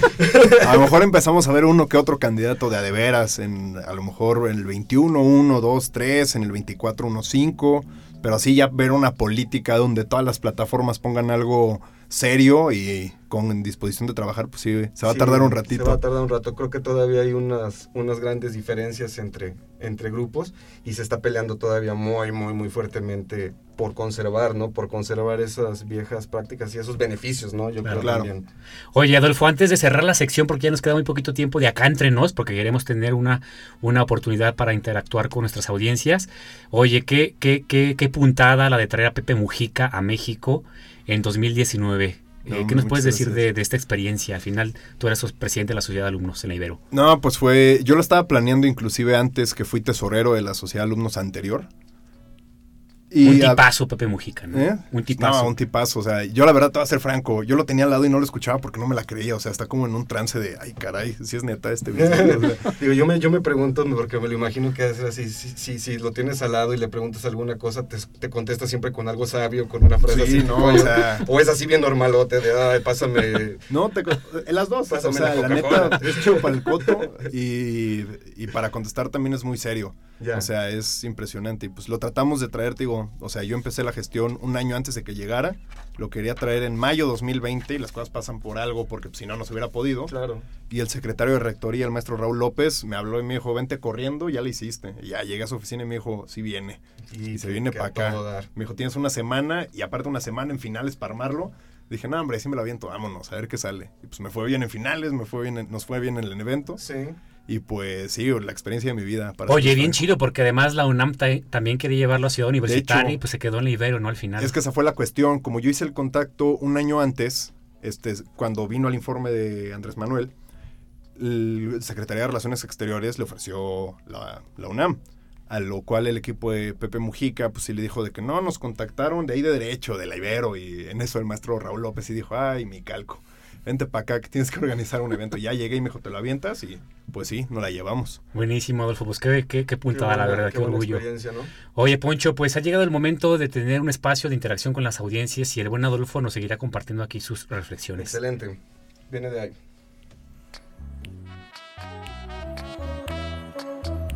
[LAUGHS] a lo mejor empezamos a ver uno que otro candidato de a de veras, en, a lo mejor en el 21, 1, 2, 3, en el 24, 1, 5, pero así ya ver una política donde todas las plataformas pongan algo serio y con disposición de trabajar, pues sí, se va a tardar un ratito. Se va a tardar un rato. Creo que todavía hay unas, unas grandes diferencias entre, entre grupos y se está peleando todavía muy, muy, muy fuertemente por conservar, ¿no? Por conservar esas viejas prácticas y esos beneficios, ¿no? Yo creo claro. también. Oye, Adolfo, antes de cerrar la sección, porque ya nos queda muy poquito tiempo de acá entre nos, porque queremos tener una, una oportunidad para interactuar con nuestras audiencias. Oye, qué, qué, qué, qué puntada la de traer a Pepe Mujica a México en 2019. Eh, ¿Qué nos puedes decir de, esta experiencia? Al final, tú eras presidente de la Sociedad de Alumnos en la Ibero. No, pues fue, yo lo estaba planeando inclusive antes que fui tesorero de la Sociedad de Alumnos anterior un tipazo, Pepe Mujica, ¿no? ¿Eh? Un tipazo. No, un tipazo. O sea, yo la verdad te voy a ser franco. Yo lo tenía al lado y no lo escuchaba porque no me la creía. O sea, está como en un trance de, ay, caray, si es neta este video. [LAUGHS] Digo, yo me, yo me pregunto, porque me lo imagino que es así. Si, si, lo tienes al lado y le preguntas alguna cosa, te, te contesta siempre con algo sabio, con una frase así. No, [LAUGHS] o, sea, o, es así bien normalote, de, ay, pásame. [LAUGHS] No, te, en las dos. Pásame o sea, la, neta, es para el coto y, y para contestar también es muy serio. O sea, es impresionante. Y pues lo tratamos de traer, digo, o sea, yo empecé la gestión un año antes de que llegara. Lo quería traer en mayo 2020 y las cosas pasan por algo porque pues, si no, no se hubiera podido. Claro. Y el secretario de rectoría, el maestro Raúl López, me habló y me dijo, vente corriendo, ya lo hiciste. Y ya llegué a su oficina y me dijo, sí viene. Y, se viene para acá. Me dijo, tienes una semana y aparte una semana en finales para armarlo. Dije, no, hombre, sí me lo aviento, vámonos, a ver qué sale. Y pues me fue bien en finales, me fue bien nos fue bien en el evento. Sí. Y pues sí, la experiencia de mi vida. Oye, bien chido, porque además la UNAM también quería llevarlo a Ciudad Universitaria y pues se quedó en la Ibero, ¿no? Al final. Es que esa fue la cuestión. Como yo hice el contacto un año antes, este, cuando vino el informe de Andrés Manuel, el Secretaría de Relaciones Exteriores le ofreció la, la UNAM. A lo cual el equipo de Pepe Mujica, pues sí le dijo de que no, nos contactaron de ahí de derecho, de la Ibero. Y en eso el maestro Raúl López sí dijo, ay, mi calco vente para acá que tienes que organizar un evento. Ya llegué y me dijo, ¿te lo avientas? Y pues sí, nos la llevamos. Buenísimo, Adolfo. Pues qué, qué, qué puntada, la verdad, qué, orgullo. Oye, Poncho, pues ha llegado el momento de tener un espacio de interacción con las audiencias y el buen Adolfo nos seguirá compartiendo aquí sus reflexiones. Excelente. Viene de ahí.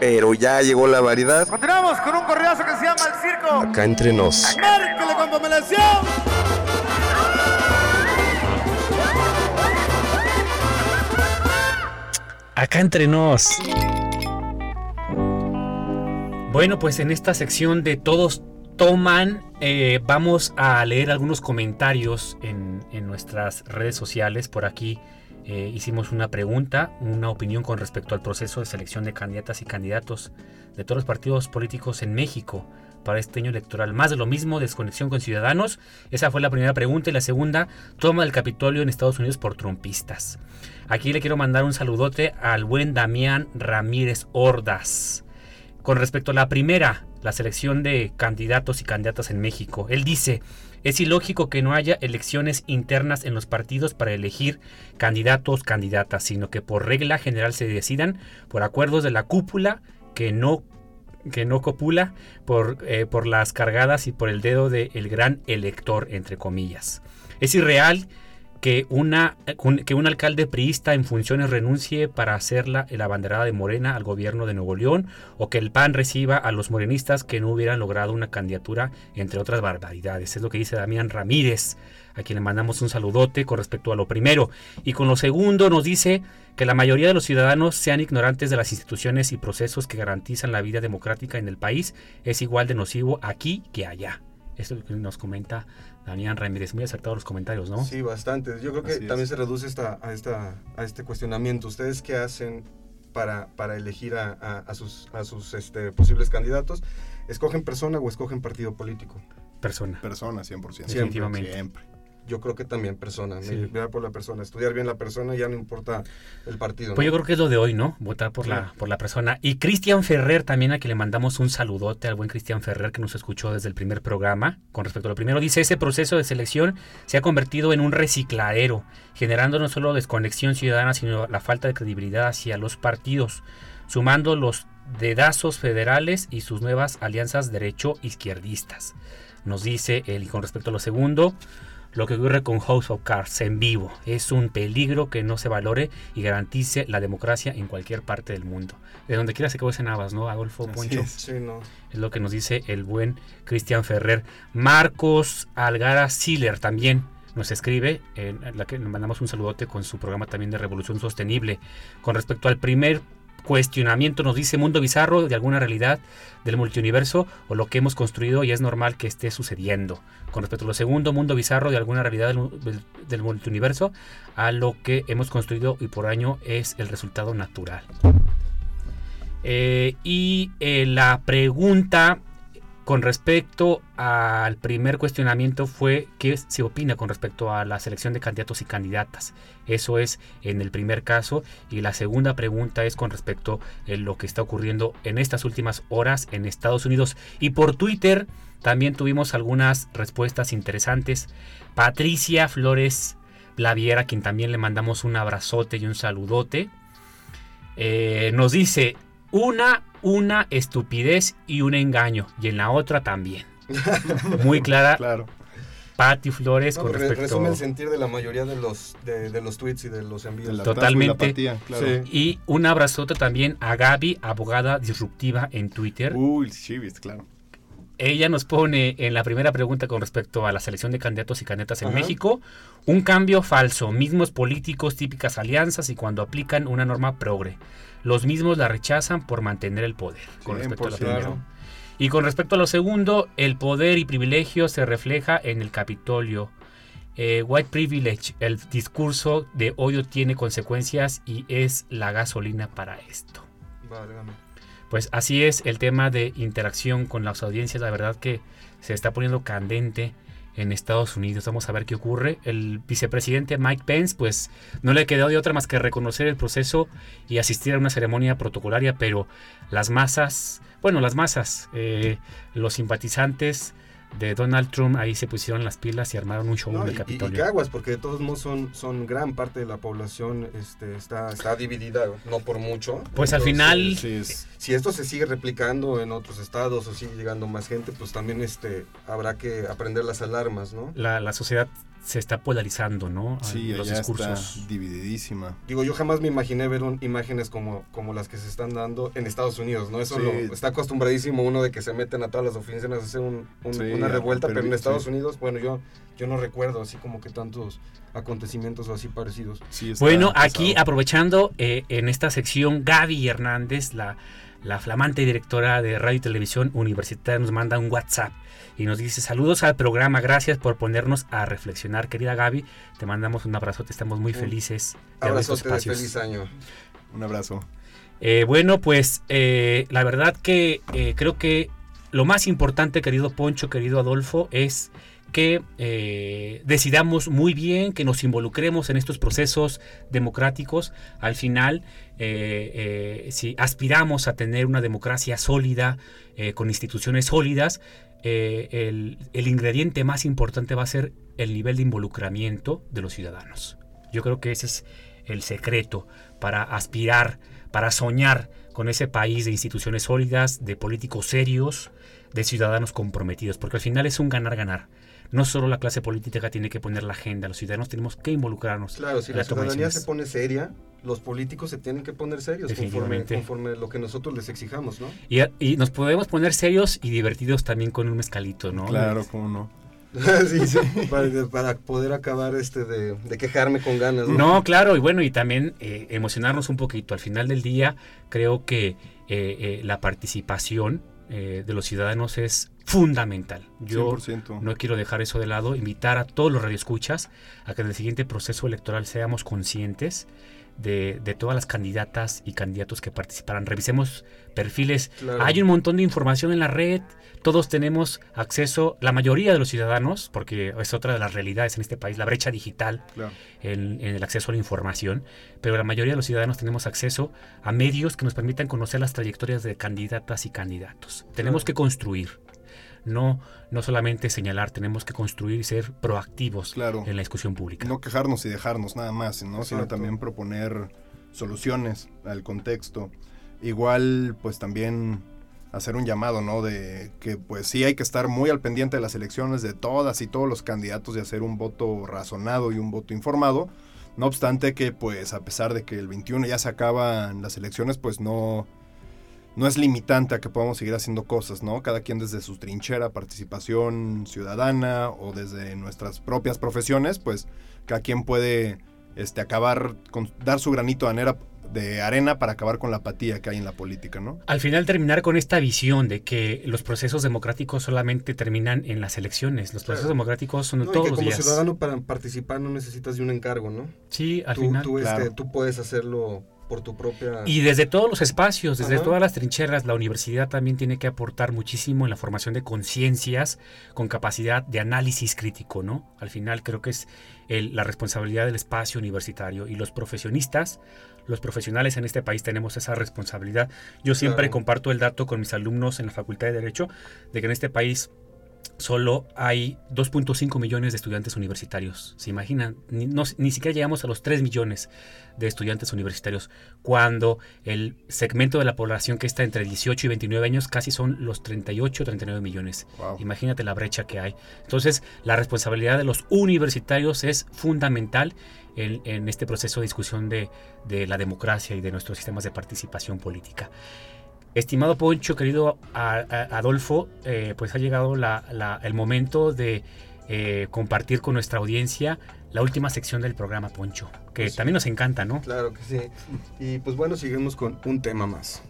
pero ya llegó la variedad. Continuamos con un correazo que se llama El Circo. Acá entre nos. ¡Márquele con pomelación! Acá entre nos. Bueno, pues en esta sección de Todos Toman, eh, vamos a leer algunos comentarios en, en nuestras redes sociales por aquí eh, hicimos una pregunta, una opinión con respecto al proceso de selección de candidatas y candidatos de todos los partidos políticos en México para este año electoral. Más de lo mismo, desconexión con ciudadanos. Esa fue la primera pregunta. Y la segunda, toma del Capitolio en Estados Unidos por trumpistas. Aquí le quiero mandar un saludote al buen Damián Ramírez Ordas. Con respecto a la primera, la selección de candidatos y candidatas en México. Él dice, es ilógico que no haya elecciones internas en los partidos para elegir candidatos, candidatas, sino que por regla general se decidan por acuerdos de la cúpula que no que no copula por, eh, por las cargadas y por el dedo del gran elector, entre comillas. Es irreal que, una, que un alcalde priista en funciones renuncie para hacer la, la banderada de Morena al gobierno de Nuevo León o que el PAN reciba a los morenistas que no hubieran logrado una candidatura, entre otras barbaridades. Es lo que dice Damián Ramírez, a quien le mandamos un saludote con respecto a lo primero. Y con lo segundo nos dice que la mayoría de los ciudadanos sean ignorantes de las instituciones y procesos que garantizan la vida democrática en el país es igual de nocivo aquí que allá. Esto es lo que nos comenta Damián Ramírez. Muy acertados los comentarios, ¿no? Sí, bastante. Yo creo que también se reduce esta, a, esta, a este cuestionamiento. ¿Ustedes qué hacen para, para elegir a, a, sus, a sus este, posibles candidatos? ¿Escogen persona o escogen partido político? Persona. Persona, 100%. Definitivamente. Siempre yo creo que también persona, por la persona, estudiar bien la persona, ya no importa el partido. Pues yo creo que es lo de hoy, ¿no? Votar por, la, por la persona. Y Cristian Ferrer también, a quien le mandamos un saludote al buen Cristian Ferrer que nos escuchó desde el primer programa. Con respecto a lo primero, dice, ese proceso de selección se ha convertido en un recicladero, generando no solo desconexión ciudadana, sino la falta de credibilidad hacia los partidos, sumando los dedazos federales y sus nuevas alianzas derecho-izquierdistas. Nos dice él, y con respecto a lo segundo, lo que ocurre con House of Cards en vivo. Es un peligro que no se valore y garantice la democracia en cualquier parte del mundo. De donde quiera se en Navas, ¿no? Adolfo Poncho. Es. no. es lo que nos dice el buen Cristian Ferrer. Marcos Algara Siller también nos escribe, en la que le mandamos un saludote con su programa también de Revolución Sostenible. Con respecto al primer cuestionamiento nos dice mundo bizarro de alguna realidad del multiuniverso o lo que hemos construido y es normal que esté sucediendo. Con respecto a lo segundo, mundo bizarro de alguna realidad del, del a lo que hemos construido y por año es el resultado natural. Eh, y eh, la pregunta con respecto al primer cuestionamiento fue qué se opina con respecto a la selección de candidatos y candidatas. Eso es en el primer caso. Y la segunda pregunta es con respecto a lo que está ocurriendo en estas últimas horas en Estados Unidos. Y por Twitter también tuvimos algunas respuestas interesantes. Patricia Flores Blaviera, a quien también le mandamos un abrazote y un saludote, eh, nos dice, una, una estupidez y un engaño. Y en la otra también. Muy [LAUGHS] clara. claro. Patti Flores con respecto... Resume el sentir de la mayoría de los, de, los tweets y de los envíos. Totalmente. Y un abrazote también a Gaby, abogada disruptiva en Twitter. Uy, sí, claro. Ella nos pone en la primera pregunta con respecto a la selección de candidatos y candidatas en México, un cambio falso, mismos políticos, típicas alianzas y cuando aplican una norma progre. Los mismos la rechazan por mantener el poder. Con respecto a lo primero. Y con respecto a lo segundo, el poder y privilegio se refleja en el Capitolio. Eh, white privilege, el discurso de odio tiene consecuencias y es la gasolina para esto. Pues así es el tema de interacción con las audiencias, la verdad que se está poniendo candente en Estados Unidos. Vamos a ver qué ocurre. El vicepresidente Mike Pence, pues no le quedó de otra más que reconocer el proceso y asistir a una ceremonia protocolaria, pero las masas, bueno, las masas, eh, los simpatizantes de Donald Trump ahí se pusieron las pilas y armaron un show del Capitolio. Y, aguas, porque de todos modos son, son gran parte de la población este, está, está dividida, no por mucho. Pues al final... Si esto se sigue replicando en otros estados o sigue llegando más gente, pues también este, habrá que aprender las alarmas, ¿no? La, la sociedad se está polarizando, ¿no? Sí, los discursos. está divididísima. Digo, yo jamás me imaginé ver imágenes como, como las que se están dando en Estados Unidos, ¿no? Eso lo, está acostumbradísimo uno de que se meten a todas las oficinas a hacer una revuelta, pero, en Estados Unidos, bueno, yo, yo no recuerdo así como que tantos acontecimientos así parecidos. bueno, aquí aprovechando eh, en esta sección, Gaby Hernández, la, la flamante directora de Radio y Televisión Universitaria, nos manda un WhatsApp y nos dice saludos al programa, gracias por ponernos a reflexionar, querida Gaby, te mandamos un abrazo, te estamos muy felices. Abrazo, feliz año. Un abrazo. Eh, bueno, pues eh, la verdad que eh, creo que lo más importante, querido Poncho, querido Adolfo, es que decidamos muy bien, que nos involucremos en estos procesos democráticos. Al final, si aspiramos a tener una democracia sólida, con instituciones sólidas, eh, el, ingrediente más importante va a ser el nivel de involucramiento de los ciudadanos. Yo creo que ese es el secreto para aspirar, para soñar con ese país de instituciones sólidas, de políticos serios, de ciudadanos comprometidos, porque al final es un ganar-ganar. No solo la clase política tiene que poner la agenda, los ciudadanos tenemos que involucrarnos. Claro, si la ciudadanía se pone seria, los políticos se tienen que poner serios conforme, conforme lo que nosotros les exijamos, ¿no? Y, nos podemos poner serios y divertidos también con un mezcalito, ¿no? Claro, [LAUGHS] cómo no. [LAUGHS] sí, sí, para, poder acabar este de, quejarme con ganas. ¿no? no, claro, y bueno, y también eh, emocionarnos un poquito. Al final del día, creo que eh, eh, la participación de los ciudadanos es fundamental. Yo no quiero dejar eso de lado, invitar a todos los radioescuchas a que en el siguiente proceso electoral seamos conscientes de, todas las candidatas y candidatos que participarán. Revisemos perfiles. Hay un montón de información en la red. Todos tenemos acceso, la mayoría de los ciudadanos, porque es otra de las realidades en este país, la brecha digital en, el acceso a la información, pero la mayoría de los ciudadanos tenemos acceso a medios que nos permitan conocer las trayectorias de candidatas y candidatos. Tenemos que construir no, no solamente señalar, tenemos que construir y ser proactivos en la discusión pública. No quejarnos y dejarnos nada más, sino también proponer soluciones al contexto. Igual, pues también hacer un llamado, ¿no? De que pues sí hay que estar muy al pendiente de las elecciones de todas y todos los candidatos y hacer un voto razonado y un voto informado. No obstante que pues a pesar de que el 21 ya se acaban las elecciones, pues no, no es limitante a que podamos seguir haciendo cosas, ¿no? Cada quien desde su trinchera, participación ciudadana o desde nuestras propias profesiones, pues cada quien puede este, acabar con dar su granito de arena, de arena para acabar con la apatía que hay en la política, ¿no? Al final terminar con esta visión de que los procesos democráticos solamente terminan en las elecciones. Los procesos democráticos son No, y todos que los como días. ciudadano para participar no necesitas de un encargo, ¿no? Sí, al tú, final. tú, este, Claro. tú puedes hacerlo por tu propia... Y desde todos los espacios, desde Ajá. todas las trincheras, la universidad también tiene que aportar muchísimo en la formación de conciencias con capacidad de análisis crítico, ¿no? Al final creo que es el- la responsabilidad del espacio universitario y los profesionistas, los profesionales en este país tenemos esa responsabilidad. Yo siempre Claro. comparto el dato con mis alumnos en la Facultad de Derecho de que en este país solo hay 2.5 millones de estudiantes universitarios. ¿Se imaginan? Ni, no- ni siquiera llegamos a los 3 millones de estudiantes universitarios, cuando el segmento de la población que está entre 18 y 29 años casi son los 38 o 39 millones. Wow. Imagínate la brecha que hay. Entonces, la responsabilidad de los universitarios es fundamental en, en este proceso de discusión de, de la democracia y de nuestros sistemas de participación política. Estimado Poncho, querido Adolfo, eh, pues ha llegado la- la- el momento de eh, compartir con nuestra audiencia la última sección del programa, Poncho, que Pues sí. también nos encanta, ¿no? Claro que sí. Y pues bueno, seguimos con un tema más.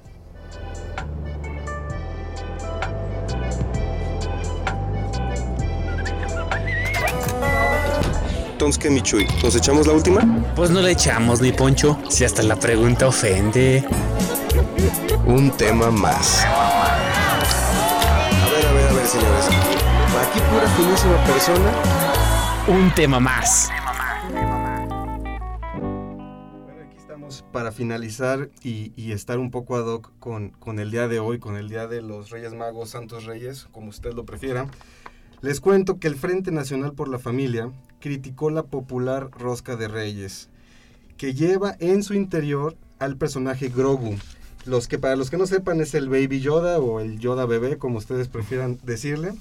Entonces, ¿qué, Michuy? ¿Nos echamos la última? Pues no le echamos ni Poncho, si hasta la pregunta ofende. Un tema más. A ver, a ver, a ver, señores. Aquí pura finísima persona. Un tema más. Bueno, aquí estamos para finalizar y, y estar un poco ad hoc con, con el día de hoy, con el día de los Reyes Magos, Santos Reyes, como usted lo prefiera. Les cuento que el Frente Nacional por la Familia criticó la popular Rosca de Reyes, que lleva en su interior al personaje Grogu. Los que para los que no sepan es el Baby Yoda o el Yoda bebé, como ustedes prefieran decirle,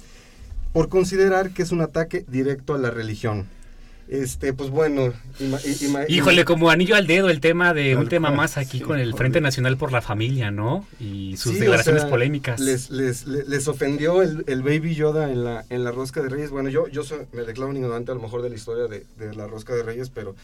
por considerar que es un ataque directo a la religión. Este, pues bueno, ima- ima- Híjole, como anillo al dedo el tema de un tema cual, más aquí sí, con el. Frente Nacional por la Familia, ¿no? Y sus Sí, o declaraciones sea, polémicas. Les, les, les, les ofendió el, el Baby Yoda en la, en la Rosca de Reyes. Bueno, yo, yo soy- me declaro un ignorante a lo mejor de la historia de, de la Rosca de Reyes, pero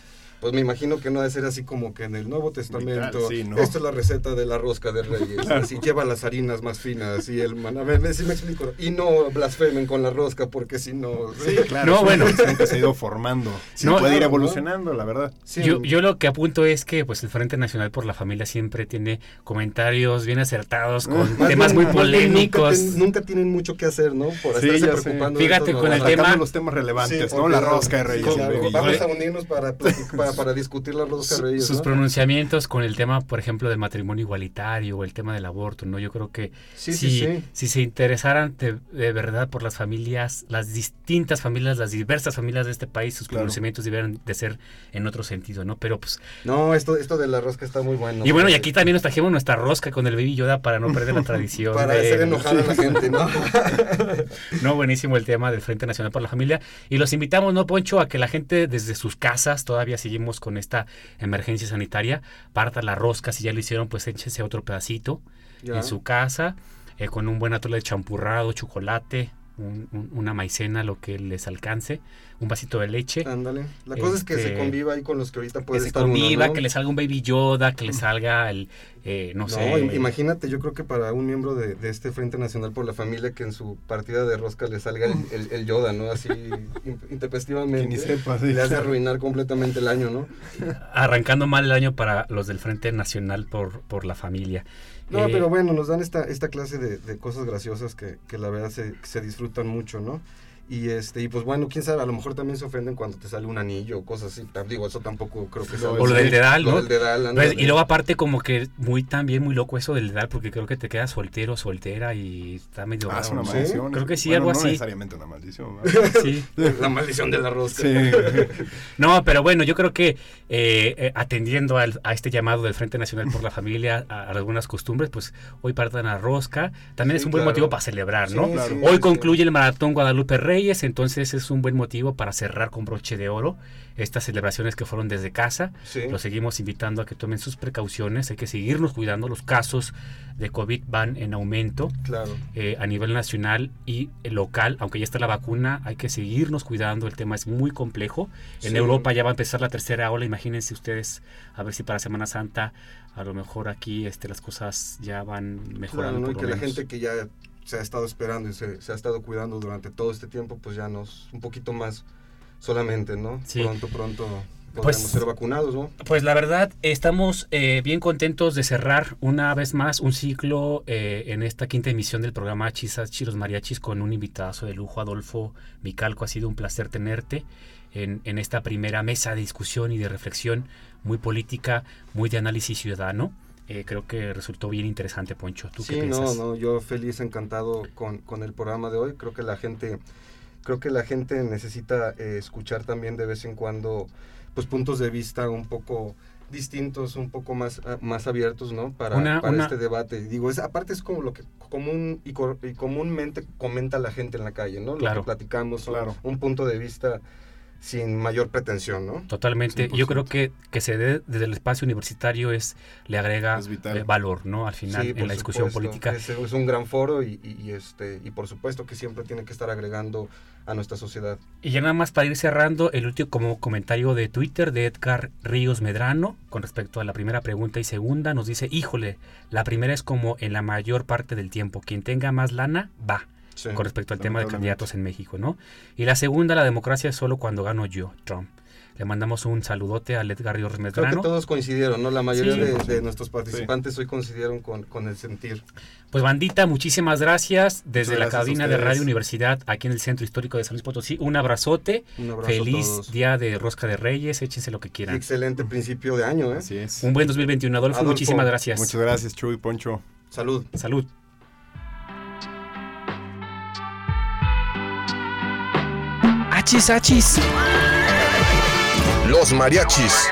pues me imagino que no ha de ser así como que en el Nuevo Testamento. sí, ¿no? Esta es la receta de la Rosca de Reyes. [LAUGHS] Así lleva las harinas más finas y el man. A ver, si me explico. Y no blasfemen con la rosca porque si no. Sí, [LAUGHS] claro. No, bueno. que se ha ido formando. [LAUGHS] Sí, No, puede ir evolucionando, la verdad. Sí, Yo, yo lo que apunto es que pues el Frente Nacional por la Familia siempre tiene comentarios bien acertados con temas bien- muy polémicos. Nunca, ten- nunca tienen mucho que hacer, ¿no? Por Sí, estarse preocupando. Fíjate con el tema- los temas relevantes, Sí, ¿no? La rosca de Reyes. Vamos a unirnos para, platicar- para, para discutir rosca de Reyes. sus ¿no? pronunciamientos con el tema, por ejemplo, del matrimonio igualitario o el tema del aborto, ¿no? Yo creo que Sí, si, sí, sí. si se interesaran de, de verdad por las familias, las distintas familias, las diversas familias de este país, sus Claro. pronunciamientos deberían de ser en otro sentido, ¿no? Pero pues... No, esto, esto de la rosca está muy bueno. y bueno, y aquí también nos trajimos nuestra rosca con el Baby Yoda para no perder la [LAUGHS] tradición. Para de- hacer enojar a la gente, ¿no? [LAUGHS] No, buenísimo el tema del Frente Nacional por la Familia. Y los invitamos, ¿no, Poncho? A que la gente desde sus casas, todavía seguimos con esta emergencia sanitaria, parta la rosca, si ya lo hicieron, pues échense otro pedacito Ya. en su casa, eh, con un buen atole de champurrado, chocolate, un- un- una maicena, lo que les alcance, un vasito de leche. Ándale. La cosa es que se Este, conviva ahí con los que ahorita Que puede se estar uno, conviva, ¿no? que le salga un baby Yoda, que le salga el, eh, no, No, sé. im- imagínate, yo creo que para un miembro de, de este Frente Nacional por la Familia que en su partida de rosca le salga el, el- el Yoda, ¿no? Así [LAUGHS] in- intempestivamente. Que ni sepa, sí. Le hace arruinar completamente el año, ¿no? Arrancando mal el año para los del Frente Nacional por, por la Familia. No, Eh, pero bueno, nos dan esta, esta clase de, de cosas graciosas que, que la verdad se, se disfrutan mucho, ¿no? Y este, y pues bueno, quién sabe, a lo mejor también se ofenden cuando te sale un anillo o cosas así. Digo, eso tampoco creo que sea. O O lo del dedal, Lo ¿no? del dedal, Pues, y luego aparte como que muy también muy loco eso del edad porque creo que te quedas soltero, soltera y está medio Ah, es raro, una ¿no? maldición. Creo que sí, Bueno, algo no así. necesariamente una maldición. [LAUGHS] Sí. [LAUGHS] La maldición de la rosca. Sí. [LAUGHS] No, pero bueno, yo creo que eh, eh, atendiendo al- a este llamado del Frente Nacional por la Familia, a, a algunas costumbres, pues hoy partan a rosca. También Sí, es un buen claro. motivo para celebrar, ¿no? Sí, claro. Hoy sí. concluye el Maratón Guadalupe Reyes, entonces es un buen motivo para cerrar con broche de oro estas celebraciones que fueron desde casa. Los seguimos invitando a que tomen sus precauciones, hay que seguirnos cuidando. Los casos de COVID van en aumento claro. Eh, a nivel nacional y local, aunque ya está la vacuna, hay que seguirnos cuidando. El tema es muy complejo. En Europa ya va a empezar la tercera ola, imagínense ustedes, a ver si para Semana Santa a lo mejor aquí este, las cosas ya van mejorando. que la gente que ya se ha estado esperando y se, ha estado cuidando durante todo este tiempo, pues ya nos un poquito más solamente, ¿no? Pronto, pronto podremos pues, ser vacunados, ¿no? Pues la verdad, estamos eh, bien contentos de cerrar una vez más un ciclo eh, en esta quinta emisión del programa Chisas Chiros Mariachis con un invitado de lujo, Adolfo Micalco. Ha sido un placer tenerte en, en esta primera mesa de discusión y de reflexión muy política, muy de análisis ciudadano. Eh, creo que resultó bien interesante, Poncho. ¿Tú sí, no, no, yo feliz, encantado con, con, el programa de hoy. Creo que la gente, creo que la gente necesita eh, escuchar también de vez en cuando, pues puntos de vista un poco distintos, un poco más, ah, más abiertos, ¿no? Para, para este debate. Digo, es, aparte es como lo que común y, comúnmente comenta la gente en la calle, ¿no? Lo que platicamos, claro. un punto de vista sin mayor pretensión, ¿no? Totalmente. Yo creo que que se dé desde el espacio universitario es le agrega eh, valor, ¿no? Al final en la discusión política. Es, es, un gran foro y, este y por supuesto que siempre tiene que estar agregando a nuestra sociedad. Y ya nada más para ir cerrando el último como comentario de Twitter de Edgar Ríos Medrano con respecto a la primera pregunta y segunda nos dice, "Híjole, la primera es como en la mayor parte del tiempo, quien tenga más lana va." Con respecto al tema de candidatos en México, ¿no? Y la segunda, la democracia es solo cuando gano yo, Trump. Le mandamos un saludote a Edgar Ríos Creo que todos coincidieron, ¿no? La mayoría de, nuestros participantes hoy coincidieron con, el sentir. Pues bandita, muchísimas gracias desde la cabina de Radio Universidad aquí en el Centro Histórico de San Luis Potosí. Un abrazote. Un abrazo Feliz día de Rosca de Reyes. Échense lo que quieran. Excelente principio de año, ¿eh? Así es. Un buen 2021, Adolfo. Adolfo muchísimas gracias. Muchas gracias, Chuy Poncho. Salud. Salud. Achis. Los mariachis